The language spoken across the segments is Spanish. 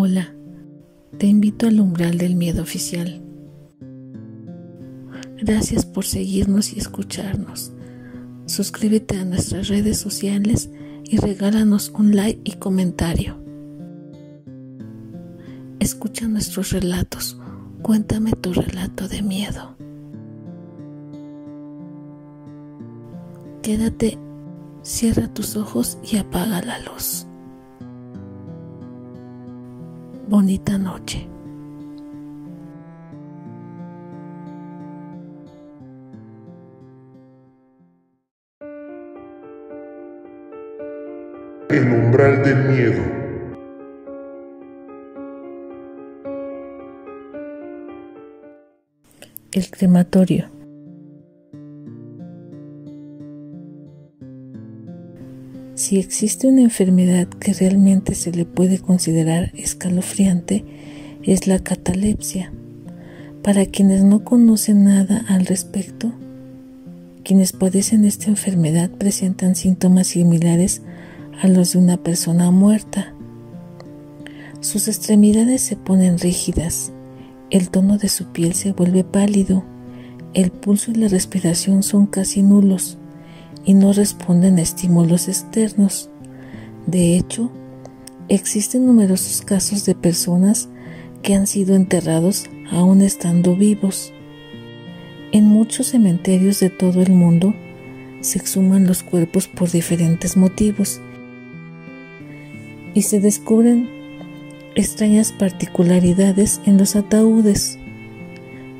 Hola, te invito al umbral del miedo oficial. Gracias por seguirnos y escucharnos. Suscríbete a nuestras redes sociales y regálanos un like y comentario. Escucha nuestros relatos. Cuéntame tu relato de miedo. Quédate, cierra tus ojos y apaga la luz. Bonita noche. El umbral del miedo. El crematorio. Si existe una enfermedad que realmente se le puede considerar escalofriante, es la catalepsia. Para quienes no conocen nada al respecto, quienes padecen esta enfermedad presentan síntomas similares a los de una persona muerta. Sus extremidades se ponen rígidas, el tono de su piel se vuelve pálido, el pulso y la respiración son casi nulos y no responden a estímulos externos. De hecho, existen numerosos casos de personas que han sido enterrados aún estando vivos. En muchos cementerios de todo el mundo se exhuman los cuerpos por diferentes motivos y se descubren extrañas particularidades en los ataúdes.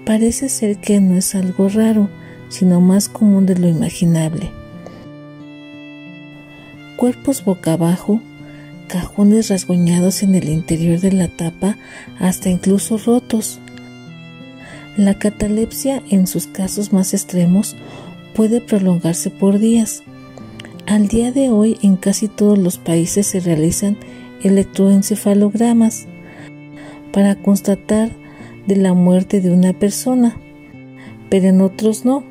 Parece ser que no es algo raro, sino más común de lo imaginable cuerpos boca abajo, cajones rasguñados en el interior de la tapa, hasta incluso rotos. La catalepsia en sus casos más extremos puede prolongarse por días. Al día de hoy en casi todos los países se realizan electroencefalogramas para constatar de la muerte de una persona, pero en otros no.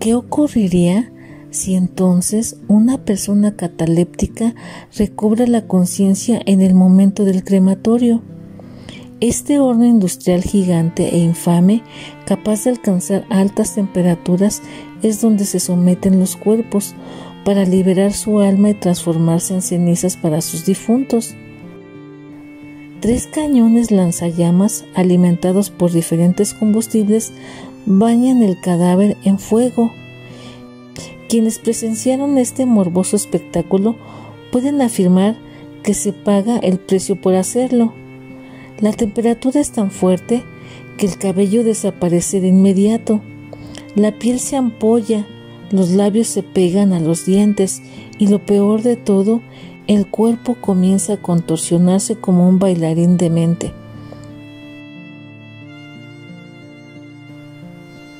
¿Qué ocurriría si entonces una persona cataléptica recobra la conciencia en el momento del crematorio? Este horno industrial gigante e infame, capaz de alcanzar altas temperaturas, es donde se someten los cuerpos para liberar su alma y transformarse en cenizas para sus difuntos. Tres cañones lanzallamas, alimentados por diferentes combustibles, bañan el cadáver en fuego. Quienes presenciaron este morboso espectáculo pueden afirmar que se paga el precio por hacerlo. La temperatura es tan fuerte que el cabello desaparece de inmediato, la piel se ampolla, los labios se pegan a los dientes y lo peor de todo, el cuerpo comienza a contorsionarse como un bailarín demente.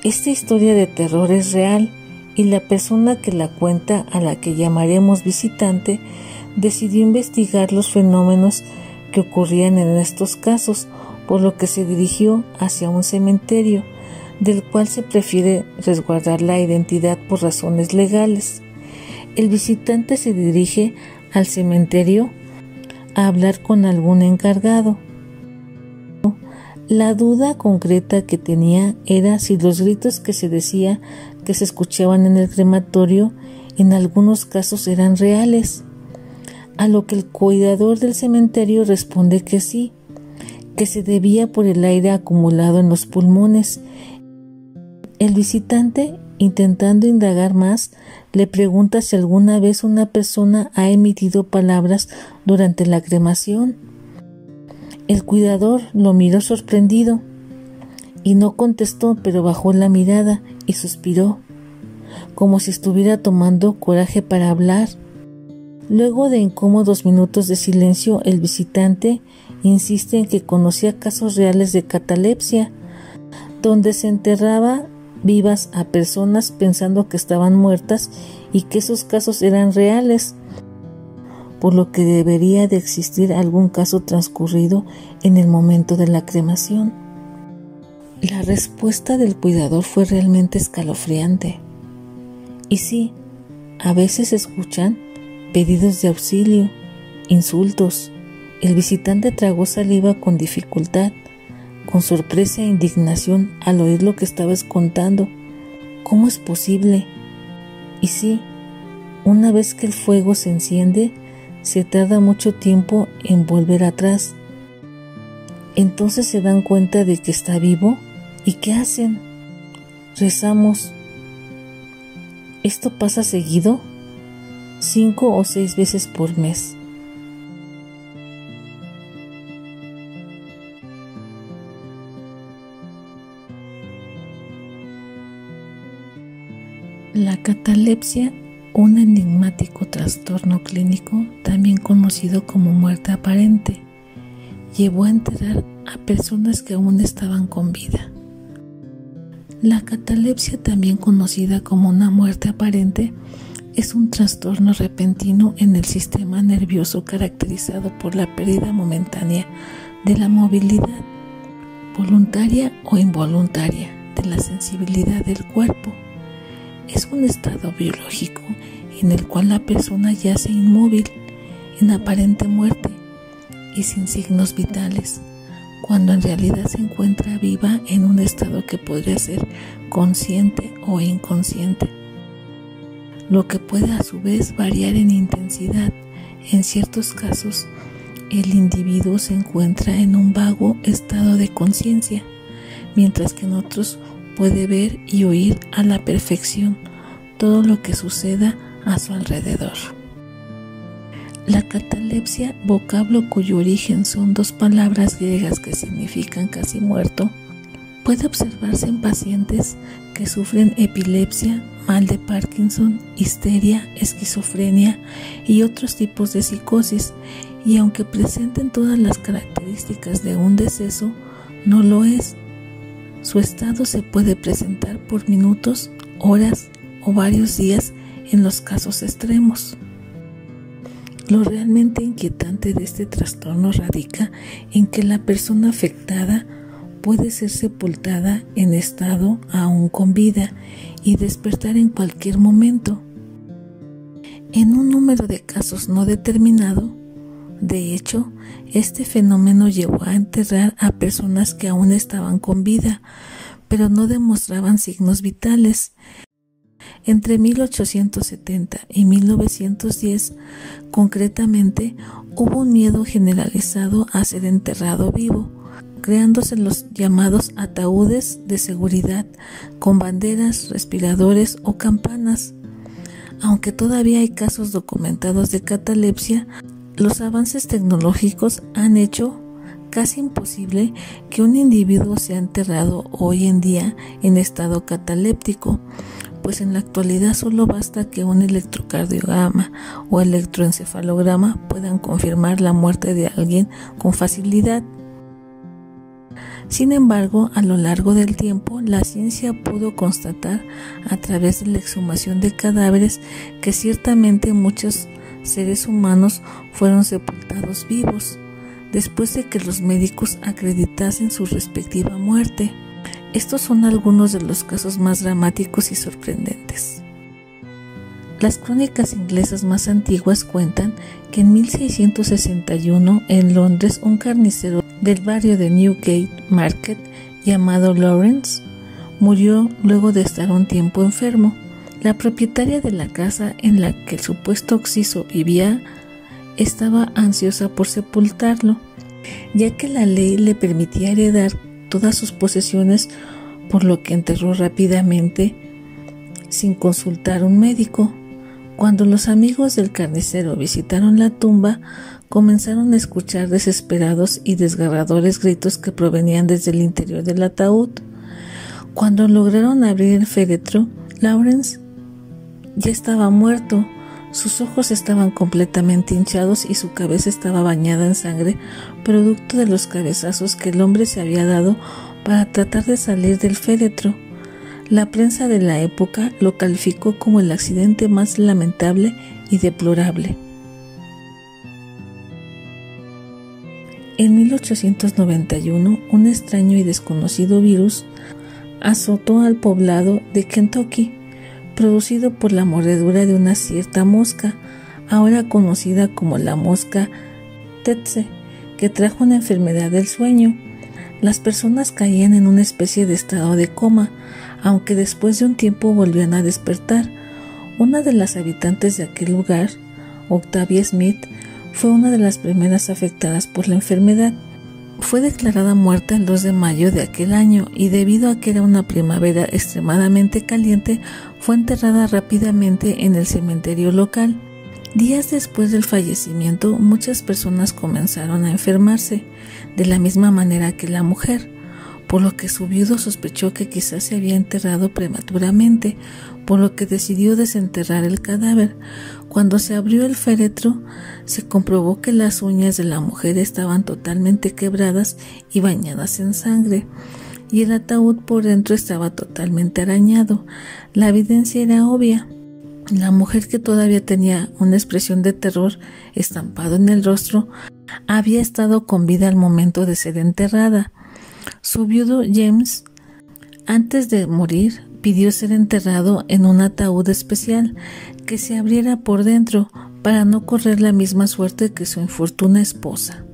Esta historia de terror es real y la persona que la cuenta, a la que llamaremos visitante, decidió investigar los fenómenos que ocurrían en estos casos, por lo que se dirigió hacia un cementerio, del cual se prefiere resguardar la identidad por razones legales. El visitante se dirige al cementerio a hablar con algún encargado, la duda concreta que tenía era si los gritos que se decía que se escuchaban en el crematorio en algunos casos eran reales, a lo que el cuidador del cementerio responde que sí, que se debía por el aire acumulado en los pulmones. El visitante, intentando indagar más, le pregunta si alguna vez una persona ha emitido palabras durante la cremación. El cuidador lo miró sorprendido y no contestó, pero bajó la mirada y suspiró, como si estuviera tomando coraje para hablar. Luego de incómodos minutos de silencio, el visitante insiste en que conocía casos reales de catalepsia, donde se enterraba vivas a personas pensando que estaban muertas y que esos casos eran reales por lo que debería de existir algún caso transcurrido en el momento de la cremación. La respuesta del cuidador fue realmente escalofriante. Y sí, a veces escuchan pedidos de auxilio, insultos. El visitante tragó saliva con dificultad, con sorpresa e indignación al oír lo que estabas contando. ¿Cómo es posible? Y sí, una vez que el fuego se enciende, se tarda mucho tiempo en volver atrás. Entonces se dan cuenta de que está vivo y ¿qué hacen? Rezamos. ¿Esto pasa seguido? Cinco o seis veces por mes. Catalepsia, un enigmático trastorno clínico también conocido como muerte aparente, llevó a enterrar a personas que aún estaban con vida. La catalepsia, también conocida como una muerte aparente, es un trastorno repentino en el sistema nervioso caracterizado por la pérdida momentánea de la movilidad, voluntaria o involuntaria, de la sensibilidad del cuerpo. Es un estado biológico en el cual la persona yace inmóvil, en aparente muerte y sin signos vitales, cuando en realidad se encuentra viva en un estado que podría ser consciente o inconsciente, lo que puede a su vez variar en intensidad. En ciertos casos, el individuo se encuentra en un vago estado de conciencia, mientras que en otros puede ver y oír a la perfección todo lo que suceda a su alrededor. La catalepsia, vocablo cuyo origen son dos palabras griegas que significan casi muerto, puede observarse en pacientes que sufren epilepsia, mal de Parkinson, histeria, esquizofrenia y otros tipos de psicosis, y aunque presenten todas las características de un deceso, no lo es. Su estado se puede presentar por minutos, horas o varios días en los casos extremos. Lo realmente inquietante de este trastorno radica en que la persona afectada puede ser sepultada en estado aún con vida y despertar en cualquier momento. En un número de casos no determinado, de hecho, este fenómeno llevó a enterrar a personas que aún estaban con vida, pero no demostraban signos vitales entre 1870 y 1910, concretamente, hubo un miedo generalizado a ser enterrado vivo, creándose los llamados ataúdes de seguridad con banderas, respiradores o campanas. Aunque todavía hay casos documentados de catalepsia, los avances tecnológicos han hecho casi imposible que un individuo sea enterrado hoy en día en estado cataléptico, pues en la actualidad solo basta que un electrocardiograma o electroencefalograma puedan confirmar la muerte de alguien con facilidad. Sin embargo, a lo largo del tiempo, la ciencia pudo constatar a través de la exhumación de cadáveres que ciertamente muchos seres humanos fueron sepultados vivos, después de que los médicos acreditasen su respectiva muerte. Estos son algunos de los casos más dramáticos y sorprendentes. Las crónicas inglesas más antiguas cuentan que en 1661 en Londres un carnicero del barrio de Newgate Market llamado Lawrence murió luego de estar un tiempo enfermo. La propietaria de la casa en la que el supuesto oxiso vivía estaba ansiosa por sepultarlo, ya que la ley le permitía heredar todas sus posesiones, por lo que enterró rápidamente sin consultar un médico. Cuando los amigos del carnicero visitaron la tumba, comenzaron a escuchar desesperados y desgarradores gritos que provenían desde el interior del ataúd. Cuando lograron abrir el féretro, Lawrence ya estaba muerto. Sus ojos estaban completamente hinchados y su cabeza estaba bañada en sangre, producto de los cabezazos que el hombre se había dado para tratar de salir del féretro. La prensa de la época lo calificó como el accidente más lamentable y deplorable. En 1891, un extraño y desconocido virus azotó al poblado de Kentucky producido por la mordedura de una cierta mosca, ahora conocida como la mosca Tetse, que trajo una enfermedad del sueño. Las personas caían en una especie de estado de coma, aunque después de un tiempo volvían a despertar. Una de las habitantes de aquel lugar, Octavia Smith, fue una de las primeras afectadas por la enfermedad. Fue declarada muerta el 2 de mayo de aquel año y debido a que era una primavera extremadamente caliente, fue enterrada rápidamente en el cementerio local. Días después del fallecimiento, muchas personas comenzaron a enfermarse, de la misma manera que la mujer, por lo que su viudo sospechó que quizás se había enterrado prematuramente, por lo que decidió desenterrar el cadáver. Cuando se abrió el féretro, se comprobó que las uñas de la mujer estaban totalmente quebradas y bañadas en sangre, y el ataúd por dentro estaba totalmente arañado. La evidencia era obvia. La mujer que todavía tenía una expresión de terror estampado en el rostro había estado con vida al momento de ser enterrada. Su viudo James, antes de morir, pidió ser enterrado en un ataúd especial que se abriera por dentro para no correr la misma suerte que su infortuna esposa.